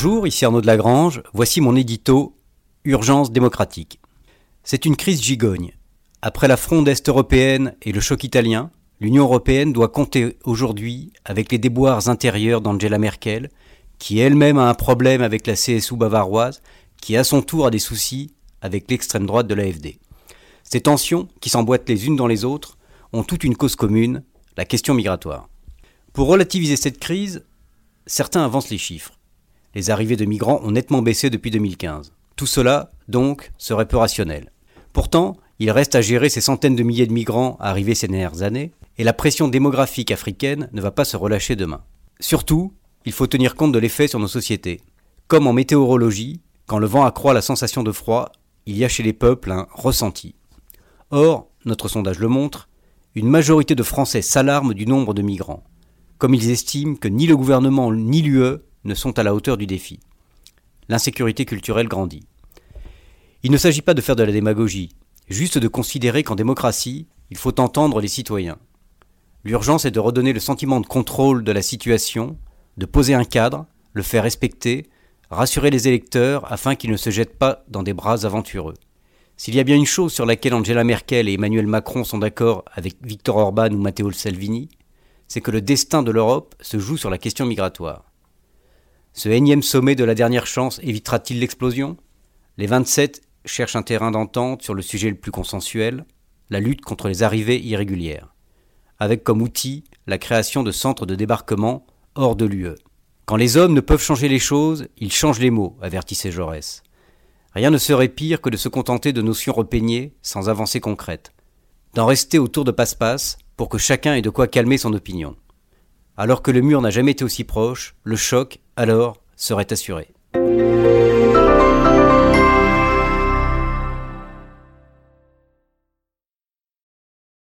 Bonjour, ici Arnaud de Lagrange, voici mon édito Urgence démocratique. C'est une crise gigogne. Après la fronde est européenne et le choc italien, l'Union européenne doit compter aujourd'hui avec les déboires intérieurs d'Angela Merkel, qui elle-même a un problème avec la CSU bavaroise, qui à son tour a des soucis avec l'extrême droite de l'AFD. Ces tensions, qui s'emboîtent les unes dans les autres, ont toute une cause commune, la question migratoire. Pour relativiser cette crise, certains avancent les chiffres. Les arrivées de migrants ont nettement baissé depuis 2015. Tout cela, donc, serait peu rationnel. Pourtant, il reste à gérer ces centaines de milliers de migrants arrivés ces dernières années, et la pression démographique africaine ne va pas se relâcher demain. Surtout, il faut tenir compte de l'effet sur nos sociétés. Comme en météorologie, quand le vent accroît la sensation de froid, il y a chez les peuples un ressenti. Or, notre sondage le montre, une majorité de Français s'alarment du nombre de migrants, comme ils estiment que ni le gouvernement ni l'UE ne sont à la hauteur du défi. L'insécurité culturelle grandit. Il ne s'agit pas de faire de la démagogie, juste de considérer qu'en démocratie, il faut entendre les citoyens. L'urgence est de redonner le sentiment de contrôle de la situation, de poser un cadre, le faire respecter, rassurer les électeurs afin qu'ils ne se jettent pas dans des bras aventureux. S'il y a bien une chose sur laquelle Angela Merkel et Emmanuel Macron sont d'accord avec Victor Orban ou Matteo Salvini, c'est que le destin de l'Europe se joue sur la question migratoire. Ce énième sommet de la dernière chance évitera-t-il l'explosion? Les 27 cherchent un terrain d'entente sur le sujet le plus consensuel, la lutte contre les arrivées irrégulières, avec comme outil la création de centres de débarquement hors de l'UE. Quand les hommes ne peuvent changer les choses, ils changent les mots, avertissait Jaurès. Rien ne serait pire que de se contenter de notions repeignées sans avancée concrète, d'en rester autour de passe-passe pour que chacun ait de quoi calmer son opinion. Alors que le mur n'a jamais été aussi proche, le choc, alors, serait assuré.